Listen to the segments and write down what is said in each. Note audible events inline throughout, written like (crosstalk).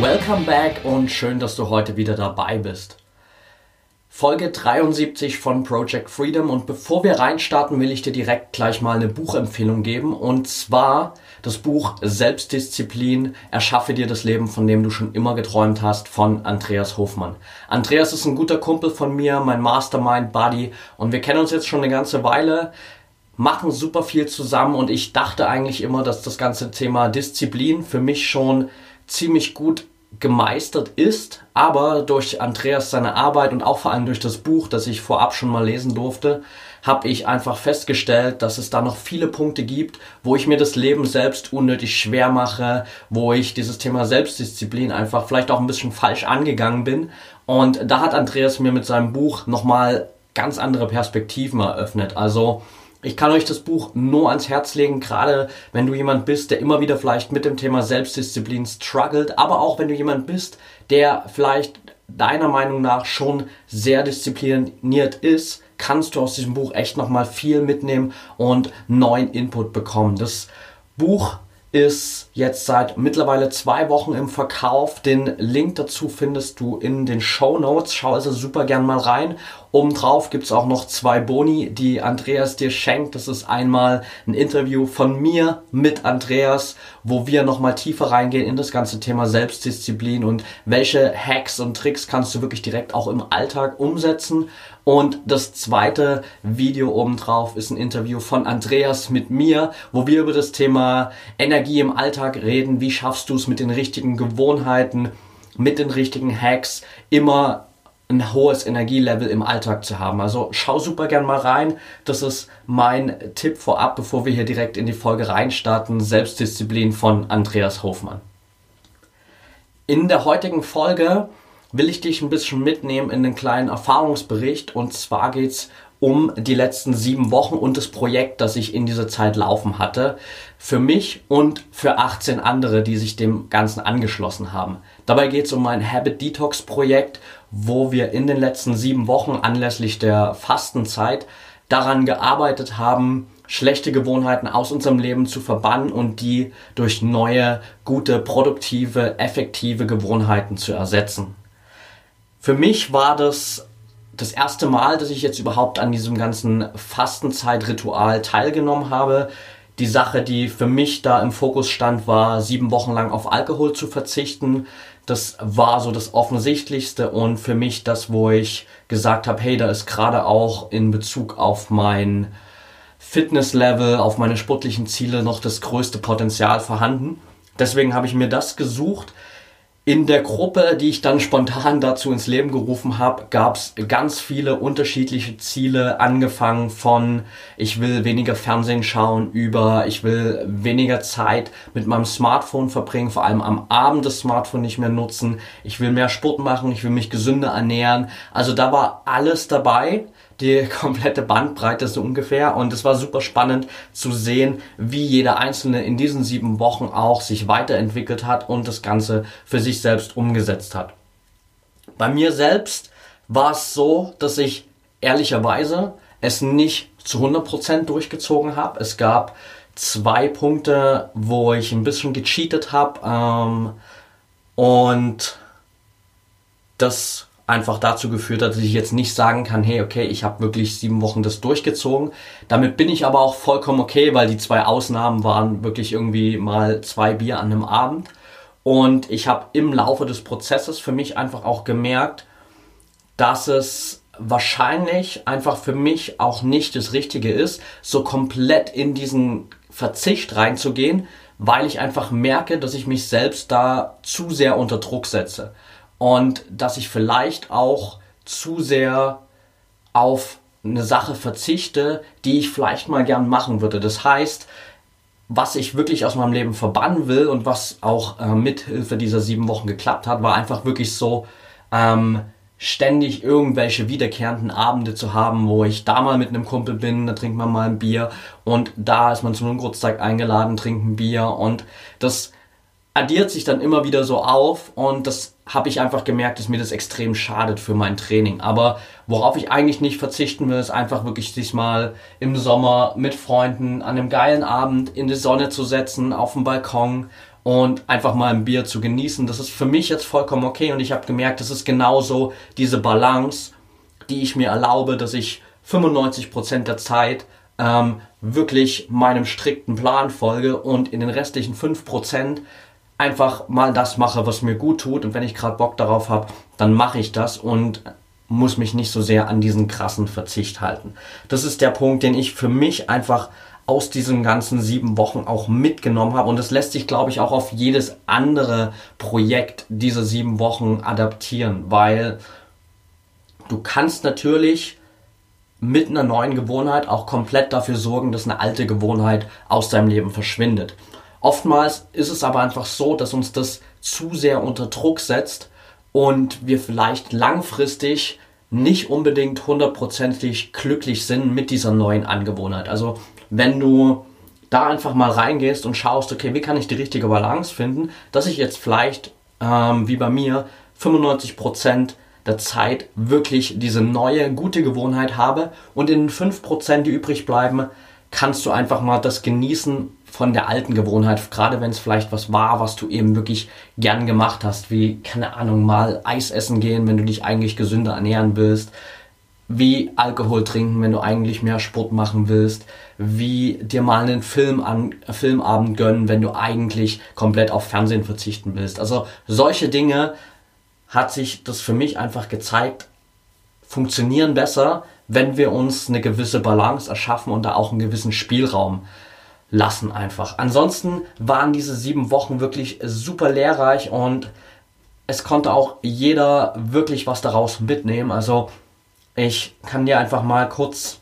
Welcome back und schön, dass du heute wieder dabei bist. Folge 73 von Project Freedom und bevor wir reinstarten, will ich dir direkt gleich mal eine Buchempfehlung geben und zwar das Buch Selbstdisziplin, erschaffe dir das Leben, von dem du schon immer geträumt hast, von Andreas Hofmann. Andreas ist ein guter Kumpel von mir, mein Mastermind Buddy und wir kennen uns jetzt schon eine ganze Weile machen super viel zusammen und ich dachte eigentlich immer, dass das ganze Thema Disziplin für mich schon ziemlich gut gemeistert ist, aber durch Andreas seine Arbeit und auch vor allem durch das Buch, das ich vorab schon mal lesen durfte, habe ich einfach festgestellt, dass es da noch viele Punkte gibt, wo ich mir das Leben selbst unnötig schwer mache, wo ich dieses Thema Selbstdisziplin einfach vielleicht auch ein bisschen falsch angegangen bin. Und da hat Andreas mir mit seinem Buch nochmal ganz andere Perspektiven eröffnet. Also ich kann euch das Buch nur ans Herz legen, gerade wenn du jemand bist, der immer wieder vielleicht mit dem Thema Selbstdisziplin struggelt, aber auch wenn du jemand bist, der vielleicht deiner Meinung nach schon sehr diszipliniert ist, kannst du aus diesem Buch echt nochmal viel mitnehmen und neuen Input bekommen. Das Buch ist jetzt seit mittlerweile zwei Wochen im Verkauf. Den Link dazu findest du in den Show Notes. Schau also super gern mal rein. Obendrauf gibt es auch noch zwei Boni, die Andreas dir schenkt. Das ist einmal ein Interview von mir mit Andreas, wo wir nochmal tiefer reingehen in das ganze Thema Selbstdisziplin und welche Hacks und Tricks kannst du wirklich direkt auch im Alltag umsetzen. Und das zweite Video obendrauf ist ein Interview von Andreas mit mir, wo wir über das Thema Energie im Alltag reden. Wie schaffst du es mit den richtigen Gewohnheiten, mit den richtigen Hacks immer ein hohes Energielevel im Alltag zu haben. Also schau super gern mal rein. Das ist mein Tipp vorab, bevor wir hier direkt in die Folge reinstarten. Selbstdisziplin von Andreas Hofmann. In der heutigen Folge will ich dich ein bisschen mitnehmen in den kleinen Erfahrungsbericht. Und zwar geht es um die letzten sieben Wochen und das Projekt, das ich in dieser Zeit laufen hatte. Für mich und für 18 andere, die sich dem Ganzen angeschlossen haben. Dabei geht es um mein Habit Detox Projekt, wo wir in den letzten sieben Wochen anlässlich der Fastenzeit daran gearbeitet haben, schlechte Gewohnheiten aus unserem Leben zu verbannen und die durch neue, gute, produktive, effektive Gewohnheiten zu ersetzen. Für mich war das das erste Mal, dass ich jetzt überhaupt an diesem ganzen Fastenzeitritual teilgenommen habe. Die Sache, die für mich da im Fokus stand, war sieben Wochen lang auf Alkohol zu verzichten. Das war so das Offensichtlichste und für mich das, wo ich gesagt habe, hey, da ist gerade auch in Bezug auf mein Fitnesslevel, auf meine sportlichen Ziele noch das größte Potenzial vorhanden. Deswegen habe ich mir das gesucht in der Gruppe, die ich dann spontan dazu ins Leben gerufen habe, gab es ganz viele unterschiedliche Ziele, angefangen von ich will weniger Fernsehen schauen über ich will weniger Zeit mit meinem Smartphone verbringen, vor allem am Abend das Smartphone nicht mehr nutzen, ich will mehr Sport machen, ich will mich gesünder ernähren. Also da war alles dabei die (laughs) komplette Bandbreite so ungefähr. Und es war super spannend zu sehen, wie jeder Einzelne in diesen sieben Wochen auch sich weiterentwickelt hat und das Ganze für sich selbst umgesetzt hat. Bei mir selbst war es so, dass ich ehrlicherweise es nicht zu 100% durchgezogen habe. Es gab zwei Punkte, wo ich ein bisschen gecheatet habe ähm, und das einfach dazu geführt hat, dass ich jetzt nicht sagen kann, hey, okay, ich habe wirklich sieben Wochen das durchgezogen. Damit bin ich aber auch vollkommen okay, weil die zwei Ausnahmen waren wirklich irgendwie mal zwei Bier an einem Abend. Und ich habe im Laufe des Prozesses für mich einfach auch gemerkt, dass es wahrscheinlich einfach für mich auch nicht das Richtige ist, so komplett in diesen Verzicht reinzugehen, weil ich einfach merke, dass ich mich selbst da zu sehr unter Druck setze und dass ich vielleicht auch zu sehr auf eine Sache verzichte, die ich vielleicht mal gern machen würde. Das heißt, was ich wirklich aus meinem Leben verbannen will und was auch äh, mithilfe dieser sieben Wochen geklappt hat, war einfach wirklich so, ähm, ständig irgendwelche wiederkehrenden Abende zu haben, wo ich da mal mit einem Kumpel bin, da trinkt man mal ein Bier und da ist man zum Geburtstag eingeladen, trinkt ein Bier und das addiert sich dann immer wieder so auf und das habe ich einfach gemerkt, dass mir das extrem schadet für mein Training. Aber worauf ich eigentlich nicht verzichten will, ist einfach wirklich sich mal im Sommer mit Freunden an einem geilen Abend in die Sonne zu setzen, auf dem Balkon und einfach mal ein Bier zu genießen. Das ist für mich jetzt vollkommen okay und ich habe gemerkt, das ist genauso diese Balance, die ich mir erlaube, dass ich 95% der Zeit ähm, wirklich meinem strikten Plan folge und in den restlichen 5% einfach mal das mache, was mir gut tut und wenn ich gerade Bock darauf habe, dann mache ich das und muss mich nicht so sehr an diesen krassen Verzicht halten. Das ist der Punkt, den ich für mich einfach aus diesen ganzen sieben Wochen auch mitgenommen habe. Und das lässt sich, glaube ich, auch auf jedes andere Projekt dieser sieben Wochen adaptieren, weil du kannst natürlich mit einer neuen Gewohnheit auch komplett dafür sorgen, dass eine alte Gewohnheit aus deinem Leben verschwindet. Oftmals ist es aber einfach so, dass uns das zu sehr unter Druck setzt und wir vielleicht langfristig nicht unbedingt hundertprozentig glücklich sind mit dieser neuen Angewohnheit. Also wenn du da einfach mal reingehst und schaust, okay, wie kann ich die richtige Balance finden, dass ich jetzt vielleicht, ähm, wie bei mir, 95% der Zeit wirklich diese neue, gute Gewohnheit habe und in den 5%, die übrig bleiben, kannst du einfach mal das genießen von der alten Gewohnheit, gerade wenn es vielleicht was war, was du eben wirklich gern gemacht hast, wie, keine Ahnung, mal Eis essen gehen, wenn du dich eigentlich gesünder ernähren willst, wie Alkohol trinken, wenn du eigentlich mehr Sport machen willst, wie dir mal einen Film an, Filmabend gönnen, wenn du eigentlich komplett auf Fernsehen verzichten willst. Also solche Dinge hat sich das für mich einfach gezeigt, funktionieren besser, wenn wir uns eine gewisse Balance erschaffen und da auch einen gewissen Spielraum lassen einfach. Ansonsten waren diese sieben Wochen wirklich super lehrreich und es konnte auch jeder wirklich was daraus mitnehmen. Also ich kann dir einfach mal kurz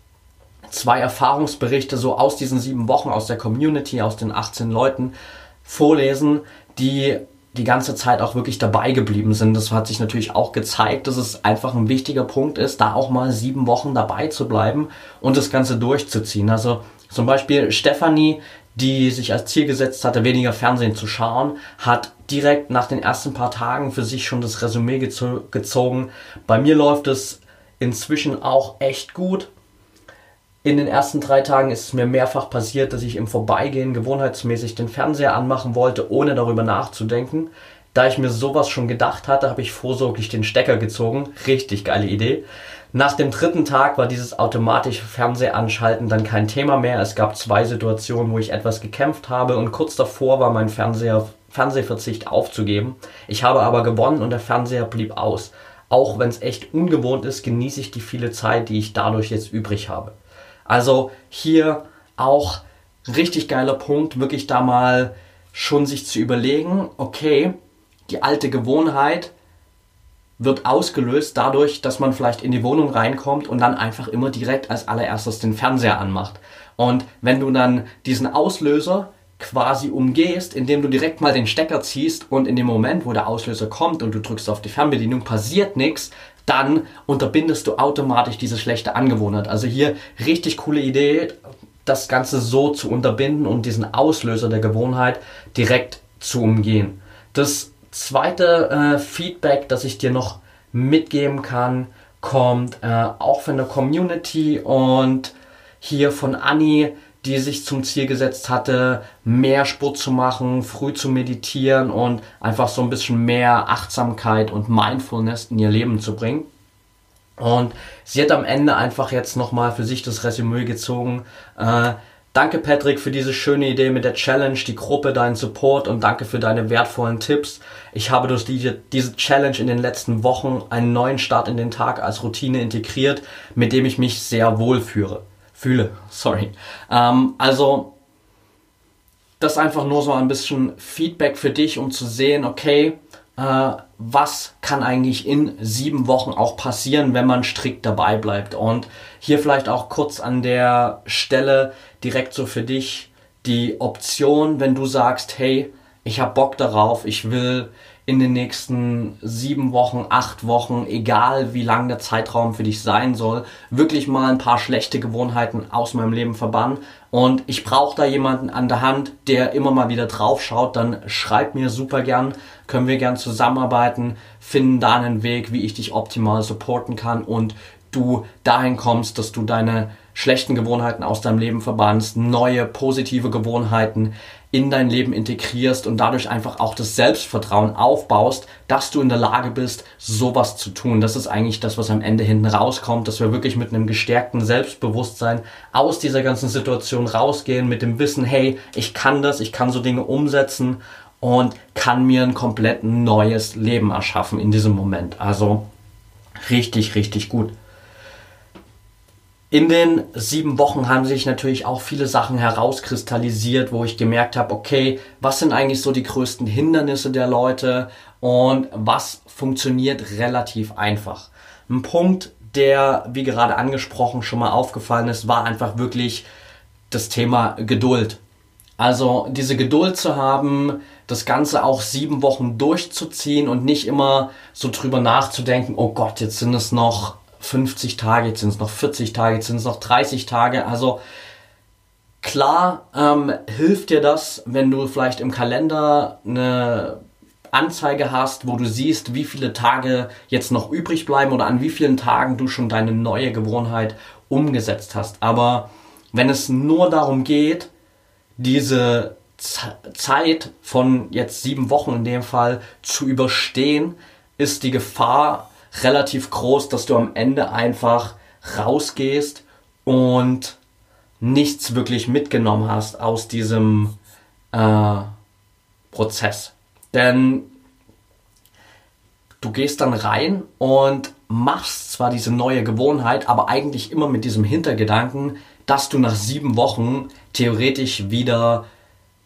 zwei Erfahrungsberichte so aus diesen sieben Wochen, aus der Community, aus den 18 Leuten vorlesen, die die ganze Zeit auch wirklich dabei geblieben sind. Das hat sich natürlich auch gezeigt, dass es einfach ein wichtiger Punkt ist, da auch mal sieben Wochen dabei zu bleiben und das Ganze durchzuziehen. Also zum Beispiel Stefanie, die sich als Ziel gesetzt hatte, weniger Fernsehen zu schauen, hat direkt nach den ersten paar Tagen für sich schon das Resümee gezogen. Bei mir läuft es inzwischen auch echt gut. In den ersten drei Tagen ist es mir mehrfach passiert, dass ich im Vorbeigehen gewohnheitsmäßig den Fernseher anmachen wollte, ohne darüber nachzudenken. Da ich mir sowas schon gedacht hatte, habe ich vorsorglich den Stecker gezogen. Richtig geile Idee. Nach dem dritten Tag war dieses automatische Fernsehanschalten dann kein Thema mehr. Es gab zwei Situationen, wo ich etwas gekämpft habe und kurz davor war mein Fernseher, Fernsehverzicht aufzugeben. Ich habe aber gewonnen und der Fernseher blieb aus auch wenn es echt ungewohnt ist, genieße ich die viele Zeit, die ich dadurch jetzt übrig habe. Also hier auch richtig geiler Punkt, wirklich da mal schon sich zu überlegen, okay, die alte Gewohnheit wird ausgelöst dadurch, dass man vielleicht in die Wohnung reinkommt und dann einfach immer direkt als allererstes den Fernseher anmacht. Und wenn du dann diesen Auslöser quasi umgehst, indem du direkt mal den Stecker ziehst und in dem Moment, wo der Auslöser kommt und du drückst auf die Fernbedienung, passiert nichts, dann unterbindest du automatisch diese schlechte Angewohnheit. Also hier richtig coole Idee, das Ganze so zu unterbinden und diesen Auslöser der Gewohnheit direkt zu umgehen. Das zweite äh, Feedback, das ich dir noch mitgeben kann, kommt äh, auch von der Community und hier von Annie, die sich zum Ziel gesetzt hatte, mehr Sport zu machen, früh zu meditieren und einfach so ein bisschen mehr Achtsamkeit und Mindfulness in ihr Leben zu bringen. Und sie hat am Ende einfach jetzt nochmal für sich das Resümee gezogen. Äh, danke Patrick für diese schöne Idee mit der Challenge, die Gruppe, deinen Support und danke für deine wertvollen Tipps. Ich habe durch diese, diese Challenge in den letzten Wochen einen neuen Start in den Tag als Routine integriert, mit dem ich mich sehr wohl führe fühle. Sorry. Ähm, also, das ist einfach nur so ein bisschen Feedback für dich, um zu sehen, okay, äh, was kann eigentlich in sieben Wochen auch passieren, wenn man strikt dabei bleibt. Und hier vielleicht auch kurz an der Stelle direkt so für dich die Option, wenn du sagst, hey, ich habe Bock darauf, ich will in den nächsten sieben Wochen, acht Wochen, egal wie lang der Zeitraum für dich sein soll, wirklich mal ein paar schlechte Gewohnheiten aus meinem Leben verbannen. Und ich brauche da jemanden an der Hand, der immer mal wieder drauf schaut, dann schreib mir super gern, können wir gern zusammenarbeiten, finden da einen Weg, wie ich dich optimal supporten kann und du dahin kommst, dass du deine schlechten Gewohnheiten aus deinem Leben verbannst, neue positive Gewohnheiten in dein Leben integrierst und dadurch einfach auch das Selbstvertrauen aufbaust, dass du in der Lage bist, sowas zu tun. Das ist eigentlich das, was am Ende hinten rauskommt, dass wir wirklich mit einem gestärkten Selbstbewusstsein aus dieser ganzen Situation rausgehen, mit dem Wissen, hey, ich kann das, ich kann so Dinge umsetzen und kann mir ein komplett neues Leben erschaffen in diesem Moment. Also richtig, richtig gut. In den sieben Wochen haben sich natürlich auch viele Sachen herauskristallisiert, wo ich gemerkt habe, okay, was sind eigentlich so die größten Hindernisse der Leute und was funktioniert relativ einfach. Ein Punkt, der, wie gerade angesprochen, schon mal aufgefallen ist, war einfach wirklich das Thema Geduld. Also diese Geduld zu haben, das Ganze auch sieben Wochen durchzuziehen und nicht immer so drüber nachzudenken, oh Gott, jetzt sind es noch 50 Tage, jetzt sind es noch 40 Tage, jetzt sind es noch 30 Tage. Also klar ähm, hilft dir das, wenn du vielleicht im Kalender eine Anzeige hast, wo du siehst, wie viele Tage jetzt noch übrig bleiben oder an wie vielen Tagen du schon deine neue Gewohnheit umgesetzt hast. Aber wenn es nur darum geht, diese Zeit von jetzt sieben Wochen in dem Fall zu überstehen, ist die Gefahr relativ groß, dass du am Ende einfach rausgehst und nichts wirklich mitgenommen hast aus diesem äh, Prozess. Denn du gehst dann rein und machst zwar diese neue Gewohnheit, aber eigentlich immer mit diesem Hintergedanken, dass du nach sieben Wochen theoretisch wieder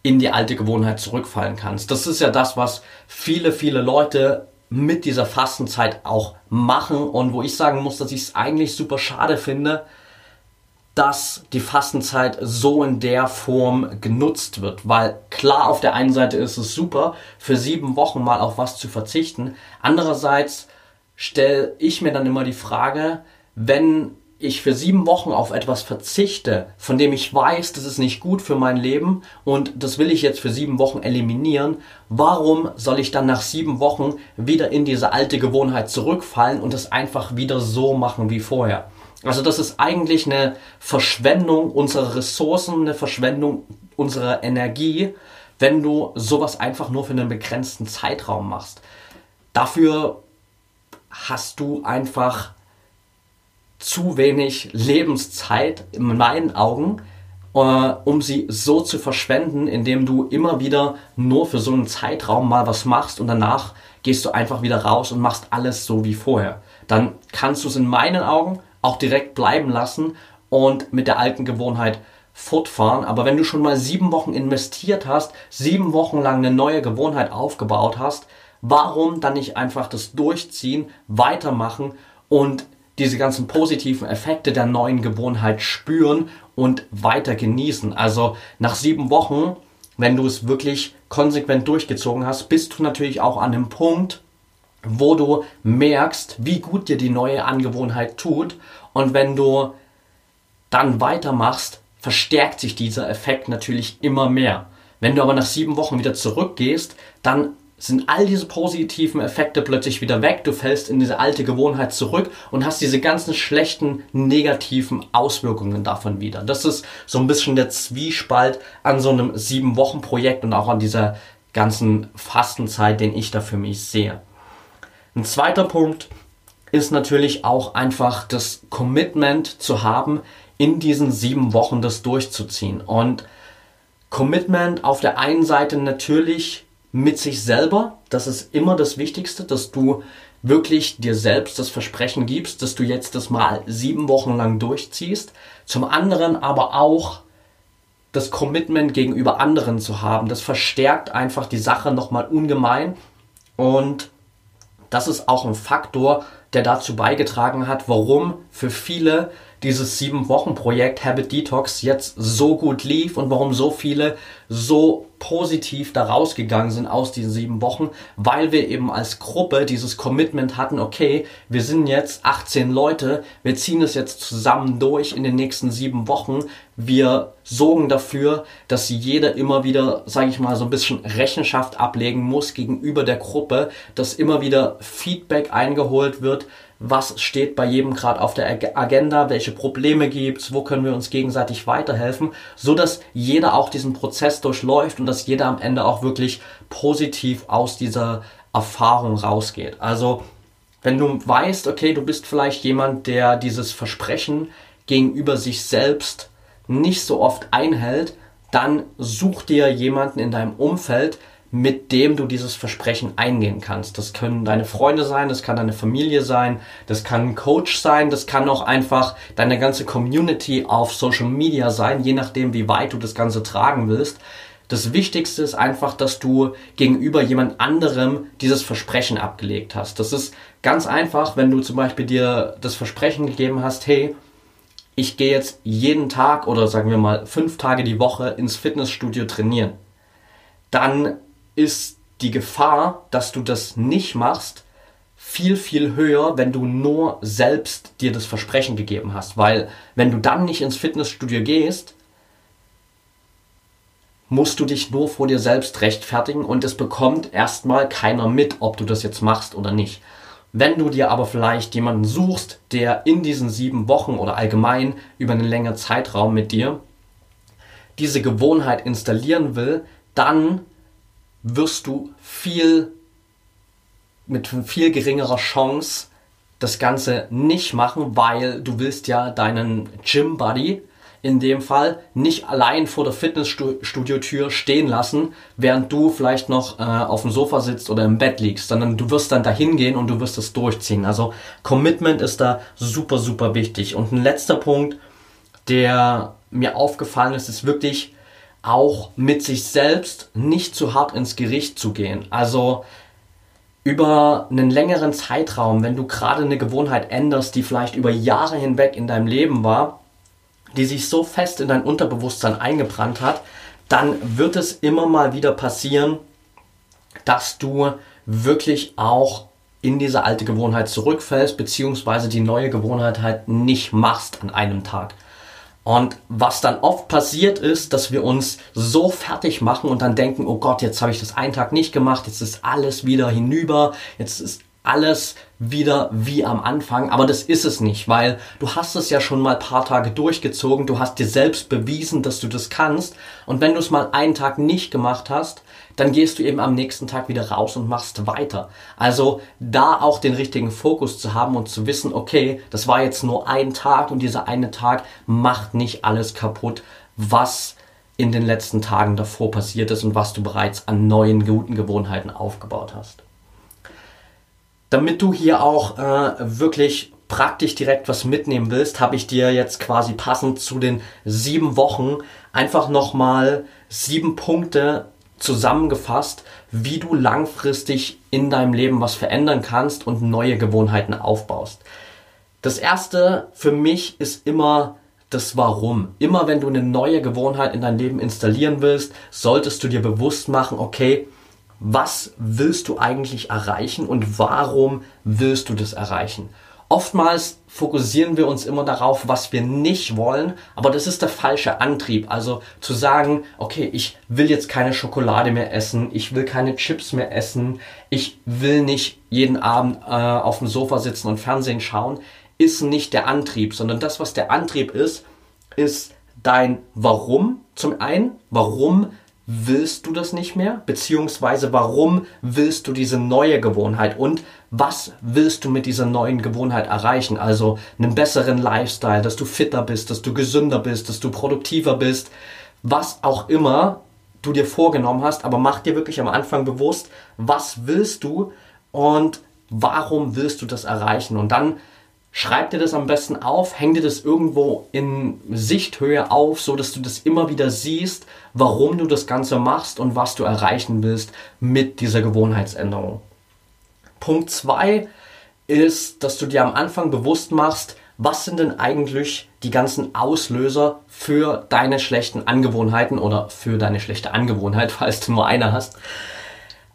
in die alte Gewohnheit zurückfallen kannst. Das ist ja das, was viele, viele Leute mit dieser Fastenzeit auch machen und wo ich sagen muss, dass ich es eigentlich super schade finde, dass die Fastenzeit so in der Form genutzt wird. Weil klar, auf der einen Seite ist es super, für sieben Wochen mal auf was zu verzichten. Andererseits stelle ich mir dann immer die Frage, wenn ich für sieben Wochen auf etwas verzichte, von dem ich weiß, das ist nicht gut für mein Leben und das will ich jetzt für sieben Wochen eliminieren, warum soll ich dann nach sieben Wochen wieder in diese alte Gewohnheit zurückfallen und das einfach wieder so machen wie vorher? Also das ist eigentlich eine Verschwendung unserer Ressourcen, eine Verschwendung unserer Energie, wenn du sowas einfach nur für einen begrenzten Zeitraum machst. Dafür hast du einfach zu wenig Lebenszeit in meinen Augen, äh, um sie so zu verschwenden, indem du immer wieder nur für so einen Zeitraum mal was machst und danach gehst du einfach wieder raus und machst alles so wie vorher. Dann kannst du es in meinen Augen auch direkt bleiben lassen und mit der alten Gewohnheit fortfahren. Aber wenn du schon mal sieben Wochen investiert hast, sieben Wochen lang eine neue Gewohnheit aufgebaut hast, warum dann nicht einfach das durchziehen, weitermachen und diese ganzen positiven Effekte der neuen Gewohnheit spüren und weiter genießen. Also nach sieben Wochen, wenn du es wirklich konsequent durchgezogen hast, bist du natürlich auch an dem Punkt, wo du merkst, wie gut dir die neue Angewohnheit tut. Und wenn du dann weitermachst, verstärkt sich dieser Effekt natürlich immer mehr. Wenn du aber nach sieben Wochen wieder zurückgehst, dann sind all diese positiven Effekte plötzlich wieder weg. Du fällst in diese alte Gewohnheit zurück und hast diese ganzen schlechten, negativen Auswirkungen davon wieder. Das ist so ein bisschen der Zwiespalt an so einem sieben Wochen Projekt und auch an dieser ganzen Fastenzeit, den ich da für mich sehe. Ein zweiter Punkt ist natürlich auch einfach das Commitment zu haben, in diesen sieben Wochen das durchzuziehen. Und Commitment auf der einen Seite natürlich mit sich selber. Das ist immer das Wichtigste, dass du wirklich dir selbst das Versprechen gibst, dass du jetzt das mal sieben Wochen lang durchziehst. Zum anderen aber auch das Commitment gegenüber anderen zu haben. Das verstärkt einfach die Sache nochmal ungemein. Und das ist auch ein Faktor, der dazu beigetragen hat, warum für viele dieses sieben Wochen Projekt Habit Detox jetzt so gut lief und warum so viele so positiv da rausgegangen sind aus diesen sieben Wochen, weil wir eben als Gruppe dieses Commitment hatten, okay, wir sind jetzt 18 Leute, wir ziehen es jetzt zusammen durch in den nächsten sieben Wochen, wir sorgen dafür, dass jeder immer wieder, sage ich mal, so ein bisschen Rechenschaft ablegen muss gegenüber der Gruppe, dass immer wieder Feedback eingeholt wird, was steht bei jedem gerade auf der Agenda, welche Probleme gibt's, wo können wir uns gegenseitig weiterhelfen, so dass jeder auch diesen Prozess durchläuft und dass jeder am Ende auch wirklich positiv aus dieser Erfahrung rausgeht. Also wenn du weißt, okay, du bist vielleicht jemand, der dieses Versprechen gegenüber sich selbst nicht so oft einhält, dann such dir jemanden in deinem Umfeld, mit dem du dieses Versprechen eingehen kannst. Das können deine Freunde sein, das kann deine Familie sein, das kann ein Coach sein, das kann auch einfach deine ganze Community auf Social Media sein, je nachdem, wie weit du das Ganze tragen willst. Das Wichtigste ist einfach, dass du gegenüber jemand anderem dieses Versprechen abgelegt hast. Das ist ganz einfach, wenn du zum Beispiel dir das Versprechen gegeben hast, hey, ich gehe jetzt jeden Tag oder sagen wir mal fünf Tage die Woche ins Fitnessstudio trainieren. Dann ist die Gefahr, dass du das nicht machst, viel, viel höher, wenn du nur selbst dir das Versprechen gegeben hast. Weil wenn du dann nicht ins Fitnessstudio gehst, musst du dich nur vor dir selbst rechtfertigen und es bekommt erstmal keiner mit, ob du das jetzt machst oder nicht. Wenn du dir aber vielleicht jemanden suchst, der in diesen sieben Wochen oder allgemein über einen längeren Zeitraum mit dir diese Gewohnheit installieren will, dann wirst du viel mit viel geringerer Chance das Ganze nicht machen, weil du willst ja deinen Gym Buddy in dem Fall nicht allein vor der Fitnessstudio-Tür stehen lassen, während du vielleicht noch äh, auf dem Sofa sitzt oder im Bett liegst, sondern du wirst dann dahin gehen und du wirst es durchziehen. Also Commitment ist da super, super wichtig. Und ein letzter Punkt, der mir aufgefallen ist, ist wirklich auch mit sich selbst nicht zu hart ins Gericht zu gehen. Also über einen längeren Zeitraum, wenn du gerade eine Gewohnheit änderst, die vielleicht über Jahre hinweg in deinem Leben war, die sich so fest in dein Unterbewusstsein eingebrannt hat, dann wird es immer mal wieder passieren, dass du wirklich auch in diese alte Gewohnheit zurückfällst, beziehungsweise die neue Gewohnheit halt nicht machst an einem Tag. Und was dann oft passiert ist, dass wir uns so fertig machen und dann denken, oh Gott, jetzt habe ich das einen Tag nicht gemacht, jetzt ist alles wieder hinüber, jetzt ist alles wieder wie am Anfang, aber das ist es nicht, weil du hast es ja schon mal paar Tage durchgezogen, du hast dir selbst bewiesen, dass du das kannst. Und wenn du es mal einen Tag nicht gemacht hast, dann gehst du eben am nächsten Tag wieder raus und machst weiter. Also da auch den richtigen Fokus zu haben und zu wissen, okay, das war jetzt nur ein Tag und dieser eine Tag macht nicht alles kaputt, was in den letzten Tagen davor passiert ist und was du bereits an neuen guten Gewohnheiten aufgebaut hast. Damit du hier auch äh, wirklich praktisch direkt was mitnehmen willst, habe ich dir jetzt quasi passend zu den sieben Wochen einfach nochmal sieben Punkte zusammengefasst, wie du langfristig in deinem Leben was verändern kannst und neue Gewohnheiten aufbaust. Das erste für mich ist immer das Warum. Immer wenn du eine neue Gewohnheit in dein Leben installieren willst, solltest du dir bewusst machen, okay, was willst du eigentlich erreichen und warum willst du das erreichen? Oftmals fokussieren wir uns immer darauf, was wir nicht wollen, aber das ist der falsche Antrieb. Also zu sagen, okay, ich will jetzt keine Schokolade mehr essen, ich will keine Chips mehr essen, ich will nicht jeden Abend äh, auf dem Sofa sitzen und Fernsehen schauen, ist nicht der Antrieb, sondern das, was der Antrieb ist, ist dein Warum zum einen, warum willst du das nicht mehr? Beziehungsweise warum willst du diese neue Gewohnheit und was willst du mit dieser neuen Gewohnheit erreichen? Also einen besseren Lifestyle, dass du fitter bist, dass du gesünder bist, dass du produktiver bist, was auch immer du dir vorgenommen hast, aber mach dir wirklich am Anfang bewusst, was willst du und warum willst du das erreichen? Und dann Schreib dir das am besten auf, häng dir das irgendwo in Sichthöhe auf, so dass du das immer wieder siehst, warum du das Ganze machst und was du erreichen willst mit dieser Gewohnheitsänderung. Punkt 2 ist, dass du dir am Anfang bewusst machst, was sind denn eigentlich die ganzen Auslöser für deine schlechten Angewohnheiten oder für deine schlechte Angewohnheit, (laughs) falls du nur eine hast.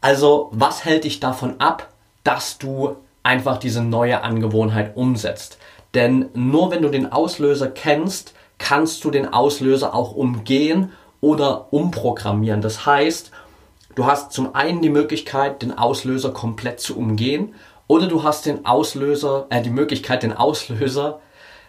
Also, was hält dich davon ab, dass du einfach diese neue Angewohnheit umsetzt? Denn nur wenn du den Auslöser kennst, kannst du den Auslöser auch umgehen oder umprogrammieren. Das heißt, du hast zum einen die Möglichkeit, den Auslöser komplett zu umgehen oder du hast den Auslöser, äh, die Möglichkeit, den Auslöser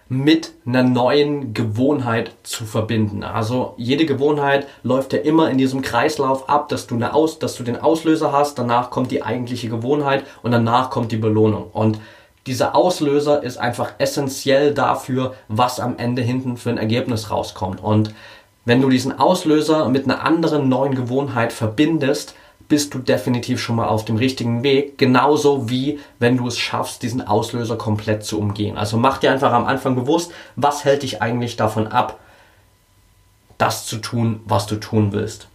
mit einer neuen Gewohnheit zu verbinden. Also jede Gewohnheit läuft ja immer in diesem Kreislauf ab, dass du, eine Aus, dass du den Auslöser hast, danach kommt die eigentliche Gewohnheit und danach kommt die Belohnung. Und dieser Auslöser ist einfach essentiell dafür, was am Ende hinten für ein Ergebnis rauskommt. Und wenn du diesen Auslöser mit einer anderen neuen Gewohnheit verbindest, bist du definitiv schon mal auf dem richtigen Weg. Genauso wie wenn du es schaffst, diesen Auslöser komplett zu umgehen. Also mach dir einfach am Anfang bewusst, was hält dich eigentlich davon ab, das zu tun, was du tun willst.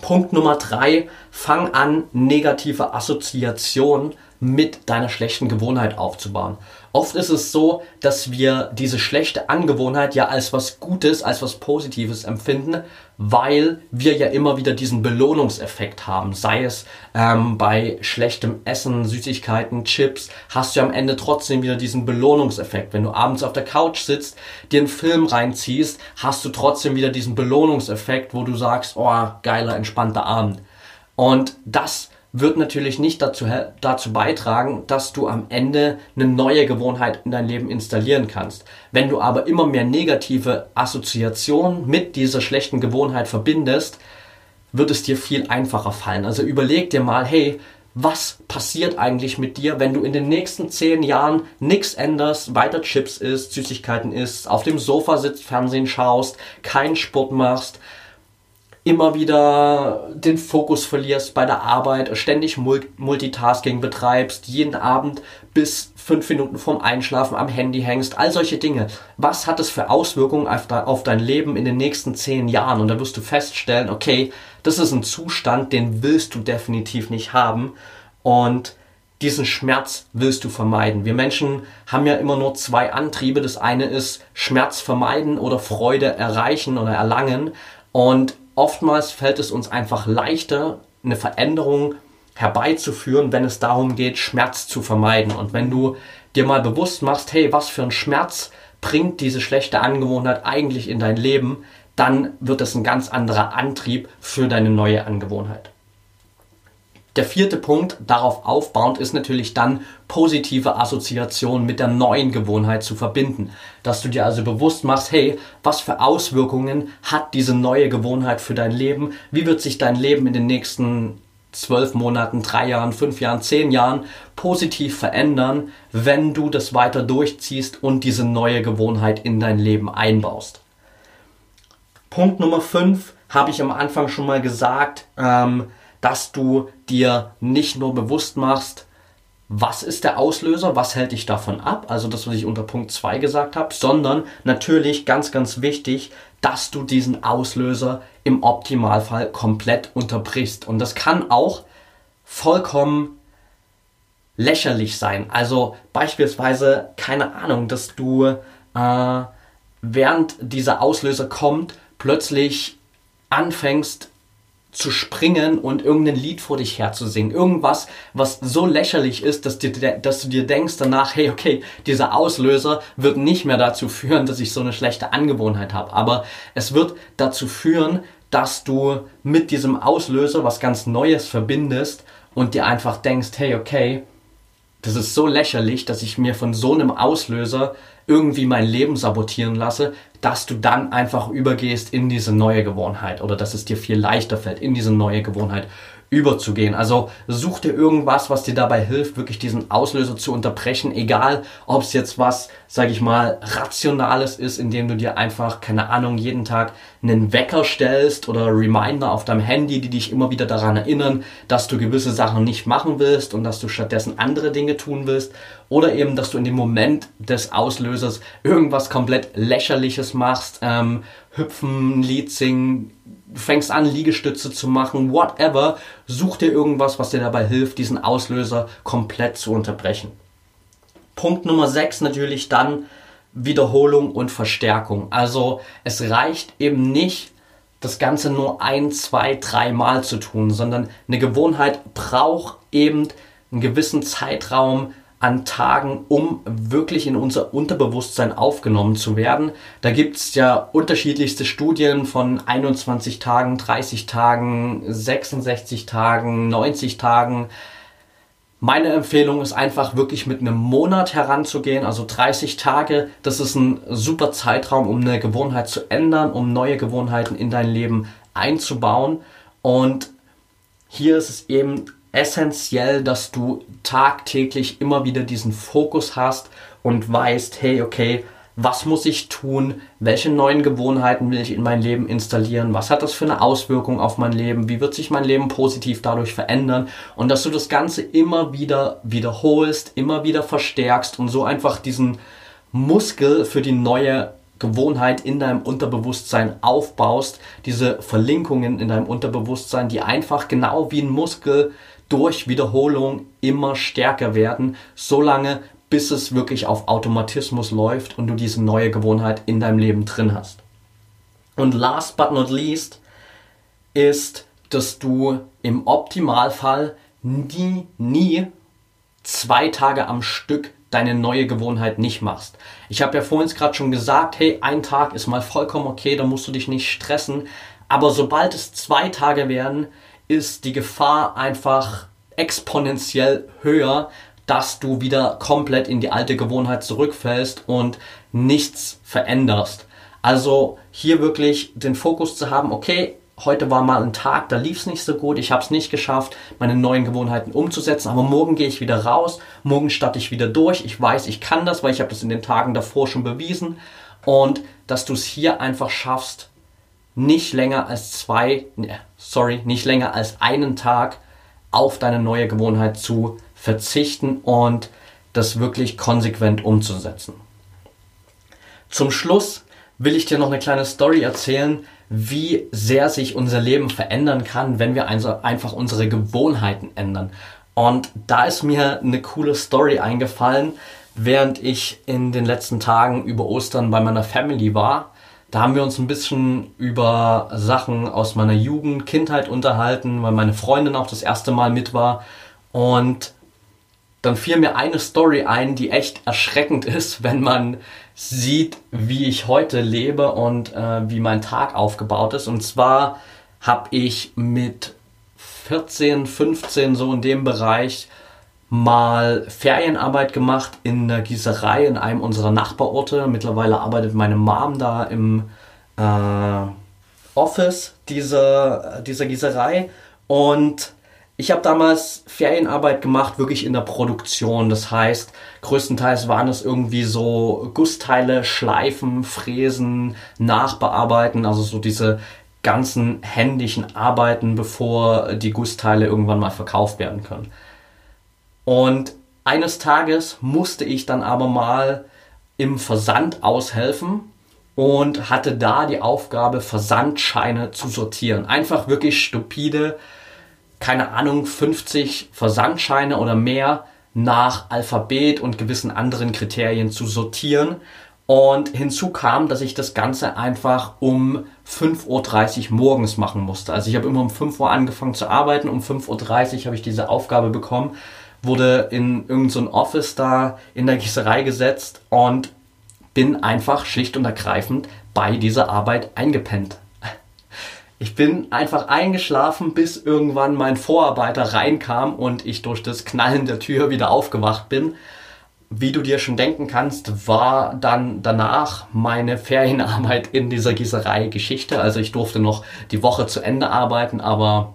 Punkt Nummer drei, fang an, negative Assoziationen mit deiner schlechten Gewohnheit aufzubauen. Oft ist es so, dass wir diese schlechte Angewohnheit ja als was Gutes, als was Positives empfinden, weil wir ja immer wieder diesen Belohnungseffekt haben. Sei es ähm, bei schlechtem Essen, Süßigkeiten, Chips, hast du am Ende trotzdem wieder diesen Belohnungseffekt. Wenn du abends auf der Couch sitzt, dir einen Film reinziehst, hast du trotzdem wieder diesen Belohnungseffekt, wo du sagst, oh, geiler, entspannter Abend. Und das wird natürlich nicht dazu, dazu beitragen, dass du am Ende eine neue Gewohnheit in dein Leben installieren kannst. Wenn du aber immer mehr negative Assoziationen mit dieser schlechten Gewohnheit verbindest, wird es dir viel einfacher fallen. Also überleg dir mal, hey, was passiert eigentlich mit dir, wenn du in den nächsten zehn Jahren nichts änderst, weiter Chips isst, Süßigkeiten isst, auf dem Sofa sitzt, Fernsehen schaust, keinen Sport machst, immer wieder den Fokus verlierst bei der Arbeit, ständig Multitasking betreibst, jeden Abend bis fünf Minuten vorm Einschlafen am Handy hängst, all solche Dinge. Was hat es für Auswirkungen auf dein Leben in den nächsten zehn Jahren? Und da wirst du feststellen, okay, das ist ein Zustand, den willst du definitiv nicht haben. Und diesen Schmerz willst du vermeiden. Wir Menschen haben ja immer nur zwei Antriebe. Das eine ist Schmerz vermeiden oder Freude erreichen oder erlangen. Und oftmals fällt es uns einfach leichter, eine Veränderung herbeizuführen, wenn es darum geht, Schmerz zu vermeiden. Und wenn du dir mal bewusst machst, hey, was für ein Schmerz bringt diese schlechte Angewohnheit eigentlich in dein Leben, dann wird es ein ganz anderer Antrieb für deine neue Angewohnheit. Der vierte Punkt, darauf aufbauend, ist natürlich dann positive Assoziationen mit der neuen Gewohnheit zu verbinden. Dass du dir also bewusst machst, hey, was für Auswirkungen hat diese neue Gewohnheit für dein Leben? Wie wird sich dein Leben in den nächsten zwölf Monaten, drei Jahren, fünf Jahren, zehn Jahren positiv verändern, wenn du das weiter durchziehst und diese neue Gewohnheit in dein Leben einbaust? Punkt Nummer fünf habe ich am Anfang schon mal gesagt. Ähm, dass du dir nicht nur bewusst machst, was ist der Auslöser, was hält dich davon ab, also das, was ich unter Punkt 2 gesagt habe, sondern natürlich ganz, ganz wichtig, dass du diesen Auslöser im Optimalfall komplett unterbrichst. Und das kann auch vollkommen lächerlich sein. Also beispielsweise, keine Ahnung, dass du äh, während dieser Auslöser kommt, plötzlich anfängst zu springen und irgendein Lied vor dich herzusingen. Irgendwas, was so lächerlich ist, dass, dir, dass du dir denkst danach, hey, okay, dieser Auslöser wird nicht mehr dazu führen, dass ich so eine schlechte Angewohnheit habe. Aber es wird dazu führen, dass du mit diesem Auslöser was ganz Neues verbindest und dir einfach denkst, hey, okay, das ist so lächerlich, dass ich mir von so einem Auslöser irgendwie mein Leben sabotieren lasse, dass du dann einfach übergehst in diese neue Gewohnheit oder dass es dir viel leichter fällt, in diese neue Gewohnheit überzugehen. Also such dir irgendwas, was dir dabei hilft, wirklich diesen Auslöser zu unterbrechen, egal ob es jetzt was, sag ich mal, rationales ist, indem du dir einfach, keine Ahnung, jeden Tag einen Wecker stellst oder Reminder auf deinem Handy, die dich immer wieder daran erinnern, dass du gewisse Sachen nicht machen willst und dass du stattdessen andere Dinge tun willst oder eben, dass du in dem Moment des Auslösers irgendwas komplett lächerliches machst, ähm, hüpfen, Lied singen, du fängst an, Liegestütze zu machen, whatever, such dir irgendwas, was dir dabei hilft, diesen Auslöser komplett zu unterbrechen. Punkt Nummer 6 natürlich dann, Wiederholung und Verstärkung. Also es reicht eben nicht, das Ganze nur ein, zwei, drei Mal zu tun, sondern eine Gewohnheit braucht eben einen gewissen Zeitraum an Tagen, um wirklich in unser Unterbewusstsein aufgenommen zu werden. Da gibt es ja unterschiedlichste Studien von 21 Tagen, 30 Tagen, 66 Tagen, 90 Tagen. Meine Empfehlung ist einfach wirklich mit einem Monat heranzugehen, also 30 Tage. Das ist ein super Zeitraum, um eine Gewohnheit zu ändern, um neue Gewohnheiten in dein Leben einzubauen. Und hier ist es eben essentiell, dass du tagtäglich immer wieder diesen Fokus hast und weißt, hey, okay, was muss ich tun, welche neuen Gewohnheiten will ich in mein Leben installieren, was hat das für eine Auswirkung auf mein Leben, wie wird sich mein Leben positiv dadurch verändern? Und dass du das Ganze immer wieder wiederholst, immer wieder verstärkst und so einfach diesen Muskel für die neue Gewohnheit in deinem Unterbewusstsein aufbaust, diese Verlinkungen in deinem Unterbewusstsein, die einfach genau wie ein Muskel durch Wiederholung immer stärker werden, solange bis es wirklich auf Automatismus läuft und du diese neue Gewohnheit in deinem Leben drin hast. Und last but not least ist, dass du im Optimalfall nie, nie zwei Tage am Stück deine neue Gewohnheit nicht machst. Ich habe ja vorhin gerade schon gesagt, hey, ein Tag ist mal vollkommen okay, da musst du dich nicht stressen. Aber sobald es zwei Tage werden, ist die Gefahr einfach exponentiell höher, dass du wieder komplett in die alte Gewohnheit zurückfällst und nichts veränderst. Also hier wirklich den Fokus zu haben, okay, heute war mal ein Tag, da lief es nicht so gut, ich habe es nicht geschafft, meine neuen Gewohnheiten umzusetzen, aber morgen gehe ich wieder raus, morgen starte ich wieder durch, ich weiß, ich kann das, weil ich habe das in den Tagen davor schon bewiesen und dass du es hier einfach schaffst, nicht länger als zwei, ne, sorry, nicht länger als einen Tag auf deine neue Gewohnheit zu verzichten und das wirklich konsequent umzusetzen. Zum Schluss will ich dir noch eine kleine Story erzählen, wie sehr sich unser Leben verändern kann, wenn wir einfach unsere Gewohnheiten ändern. Und da ist mir eine coole Story eingefallen, während ich in den letzten Tagen über Ostern bei meiner Family war. Da haben wir uns ein bisschen über Sachen aus meiner Jugend, Kindheit unterhalten, weil meine Freundin auch das erste Mal mit war. Und dann fiel mir eine Story ein, die echt erschreckend (laughs) ist, wenn man sieht, wie ich heute lebe und äh, wie mein Tag aufgebaut ist. Und zwar habe ich mit 14, 15 so in dem Bereich mal Ferienarbeit gemacht in der Gießerei in einem unserer Nachbarorte. Mittlerweile arbeitet meine Mom da im äh, Office dieser, dieser Gießerei und ich habe damals Ferienarbeit gemacht, wirklich in der Produktion. Das heißt, größtenteils waren es irgendwie so Gussteile, Schleifen, Fräsen, Nachbearbeiten, also so diese ganzen händischen Arbeiten, bevor die Gussteile irgendwann mal verkauft werden können. Und eines Tages musste ich dann aber mal im Versand aushelfen und hatte da die Aufgabe, Versandscheine zu sortieren. Einfach wirklich stupide keine Ahnung, 50 Versandscheine oder mehr nach Alphabet und gewissen anderen Kriterien zu sortieren. Und hinzu kam, dass ich das Ganze einfach um 5.30 Uhr morgens machen musste. Also ich habe immer um 5 Uhr angefangen zu arbeiten, um 5.30 Uhr habe ich diese Aufgabe bekommen, wurde in irgendein so Office da in der Gießerei gesetzt und bin einfach schlicht und ergreifend bei dieser Arbeit eingepennt. Ich bin einfach eingeschlafen, bis irgendwann mein Vorarbeiter reinkam und ich durch das Knallen der Tür wieder aufgewacht bin. Wie du dir schon denken kannst, war dann danach meine Ferienarbeit in dieser Gießerei Geschichte. Also ich durfte noch die Woche zu Ende arbeiten, aber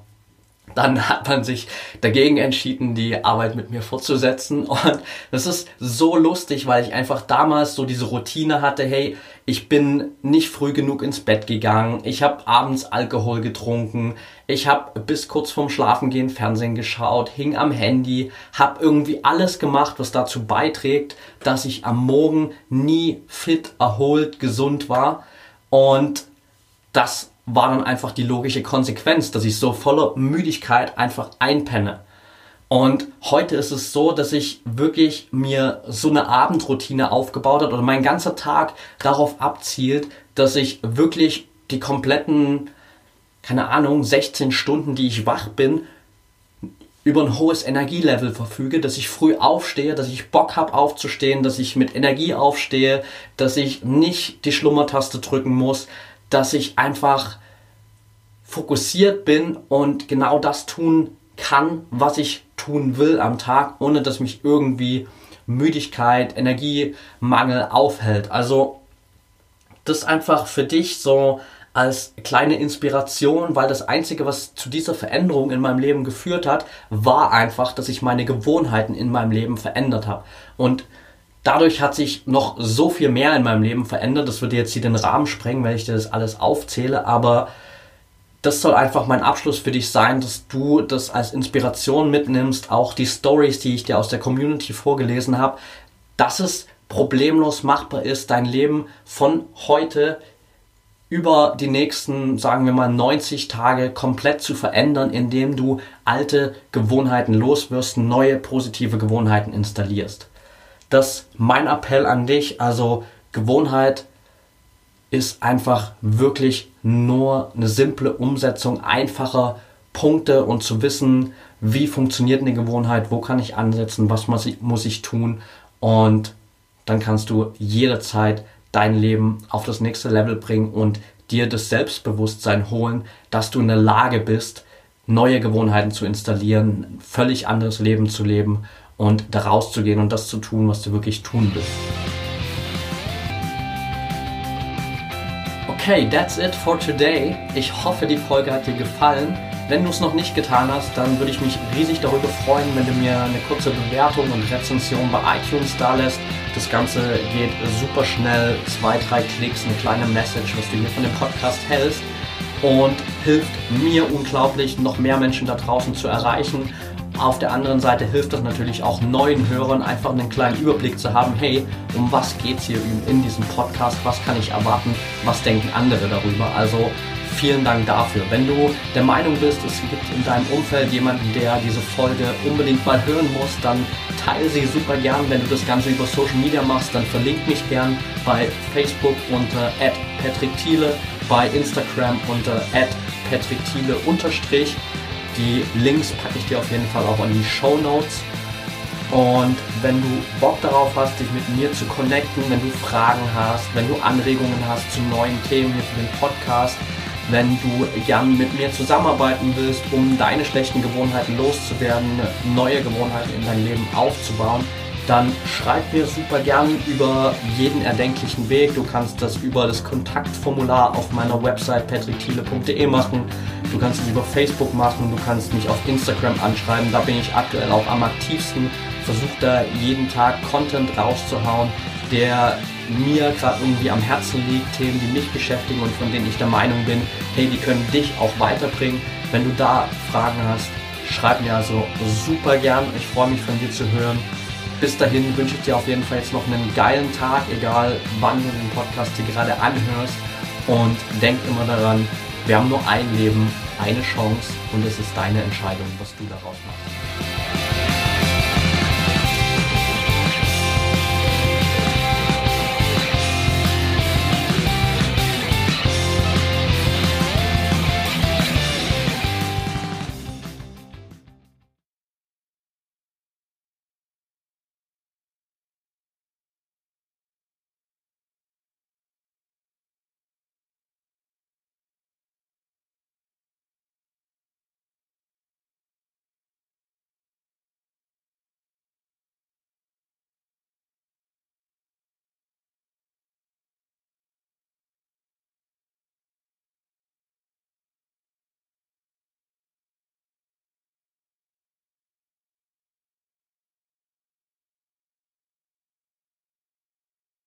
dann hat man sich dagegen entschieden, die Arbeit mit mir fortzusetzen. Und das ist so lustig, weil ich einfach damals so diese Routine hatte, hey, ich bin nicht früh genug ins Bett gegangen, ich habe abends Alkohol getrunken, ich habe bis kurz vorm Schlafengehen Fernsehen geschaut, hing am Handy, habe irgendwie alles gemacht, was dazu beiträgt, dass ich am Morgen nie fit, erholt, gesund war. Und das war dann einfach die logische Konsequenz, dass ich so voller Müdigkeit einfach einpenne. Und heute ist es so, dass ich wirklich mir so eine Abendroutine aufgebaut habe oder mein ganzer Tag darauf abzielt, dass ich wirklich die kompletten, keine Ahnung, 16 Stunden, die ich wach bin, über ein hohes Energielevel verfüge, dass ich früh aufstehe, dass ich Bock habe aufzustehen, dass ich mit Energie aufstehe, dass ich nicht die Schlummertaste drücken muss, dass ich einfach fokussiert bin und genau das tun kann, was ich tun will am Tag, ohne dass mich irgendwie Müdigkeit, Energiemangel aufhält. Also das einfach für dich so als kleine Inspiration, weil das Einzige, was zu dieser Veränderung in meinem Leben geführt hat, war einfach, dass ich meine Gewohnheiten in meinem Leben verändert habe. Und dadurch hat sich noch so viel mehr in meinem Leben verändert. Das würde jetzt hier den Rahmen sprengen, wenn ich dir das alles aufzähle, aber das soll einfach mein Abschluss für dich sein, dass du das als Inspiration mitnimmst, auch die Stories, die ich dir aus der Community vorgelesen habe, dass es problemlos machbar ist, dein Leben von heute über die nächsten, sagen wir mal, 90 Tage komplett zu verändern, indem du alte Gewohnheiten loswirst, neue positive Gewohnheiten installierst. Das mein Appell an dich. Also Gewohnheit ist einfach wirklich nur eine simple Umsetzung einfacher Punkte und zu wissen, wie funktioniert eine Gewohnheit, wo kann ich ansetzen, was muss ich, muss ich tun und dann kannst du jederzeit dein Leben auf das nächste Level bringen und dir das Selbstbewusstsein holen, dass du in der Lage bist, neue Gewohnheiten zu installieren, ein völlig anderes Leben zu leben und da rauszugehen und das zu tun, was du wirklich tun willst. Okay, that's it for today. Ich hoffe, die Folge hat dir gefallen. Wenn du es noch nicht getan hast, dann würde ich mich riesig darüber freuen, wenn du mir eine kurze Bewertung und Rezension bei iTunes da lässt. Das Ganze geht super schnell, zwei, drei Klicks, eine kleine Message, was du hier von dem Podcast hältst und hilft mir unglaublich, noch mehr Menschen da draußen zu erreichen. Auf der anderen Seite hilft das natürlich auch neuen Hörern, einfach einen kleinen Überblick zu haben, hey, um was geht es hier in diesem Podcast, was kann ich erwarten, was denken andere darüber. Also vielen Dank dafür. Wenn du der Meinung bist, es gibt in deinem Umfeld jemanden, der diese Folge unbedingt mal hören muss, dann teile sie super gern. Wenn du das Ganze über Social Media machst, dann verlink mich gern bei Facebook unter @patrickthiele, bei Instagram unter @patrickthiele. Die Links packe ich dir auf jeden Fall auch in die Show Notes. Und wenn du Bock darauf hast, dich mit mir zu connecten, wenn du Fragen hast, wenn du Anregungen hast zu neuen Themen hier für den Podcast, wenn du gern mit mir zusammenarbeiten willst, um deine schlechten Gewohnheiten loszuwerden, neue Gewohnheiten in dein Leben aufzubauen, dann schreib mir super gern über jeden erdenklichen Weg. Du kannst das über das Kontaktformular auf meiner Website patrickthiele.de machen. Du kannst es über Facebook machen. Du kannst mich auf Instagram anschreiben. Da bin ich aktuell auch am aktivsten. Versuche da jeden Tag Content rauszuhauen, der mir gerade irgendwie am Herzen liegt, Themen, die mich beschäftigen und von denen ich der Meinung bin, hey, die können dich auch weiterbringen. Wenn du da Fragen hast, schreib mir also super gern. Ich freue mich von dir zu hören. Bis dahin wünsche ich dir auf jeden Fall jetzt noch einen geilen Tag, egal wann du den Podcast hier gerade anhörst. Und denk immer daran, wir haben nur ein Leben, eine Chance und es ist deine Entscheidung, was du daraus machst.